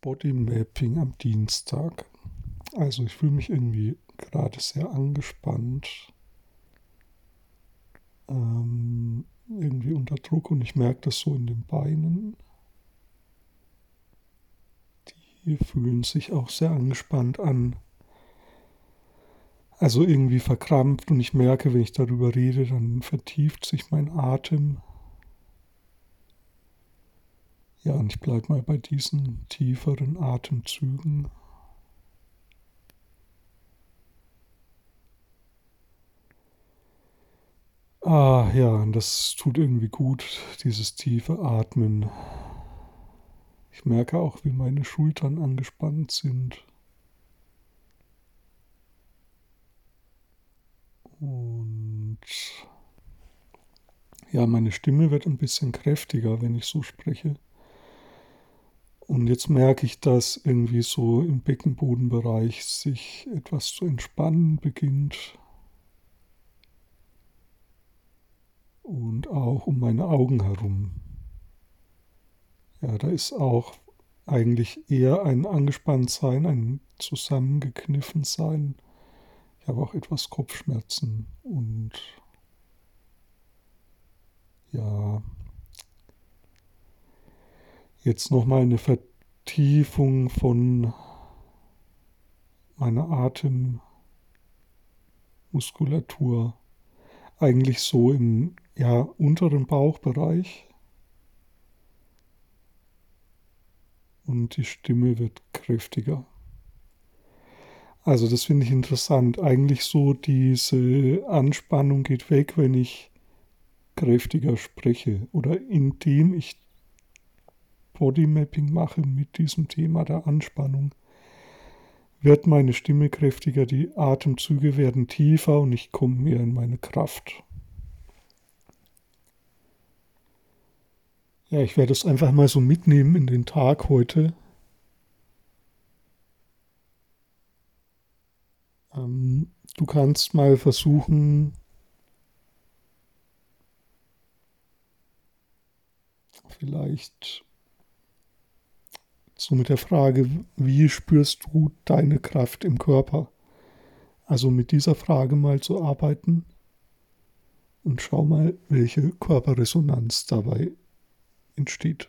Bodymapping am Dienstag. Also ich fühle mich irgendwie gerade sehr angespannt, ähm, irgendwie unter Druck und ich merke das so in den Beinen. Die fühlen sich auch sehr angespannt an. Also irgendwie verkrampft und ich merke, wenn ich darüber rede, dann vertieft sich mein Atem. Ja, und ich bleibe mal bei diesen tieferen Atemzügen. Ah ja, und das tut irgendwie gut, dieses tiefe Atmen. Ich merke auch, wie meine Schultern angespannt sind. Und ja, meine Stimme wird ein bisschen kräftiger, wenn ich so spreche. Und jetzt merke ich, dass irgendwie so im Beckenbodenbereich sich etwas zu entspannen beginnt. Und auch um meine Augen herum. Ja, da ist auch eigentlich eher ein Angespanntsein, ein Zusammengekniffensein. Ich habe auch etwas Kopfschmerzen und ja, Jetzt nochmal eine Vertiefung von meiner Atemmuskulatur. Eigentlich so im ja, unteren Bauchbereich. Und die Stimme wird kräftiger. Also das finde ich interessant. Eigentlich so diese Anspannung geht weg, wenn ich kräftiger spreche oder indem ich Bodymapping mache mit diesem Thema der Anspannung, wird meine Stimme kräftiger, die Atemzüge werden tiefer und ich komme mehr in meine Kraft. Ja, ich werde es einfach mal so mitnehmen in den Tag heute. Ähm, du kannst mal versuchen, vielleicht so mit der Frage, wie spürst du deine Kraft im Körper? Also mit dieser Frage mal zu arbeiten und schau mal, welche Körperresonanz dabei entsteht.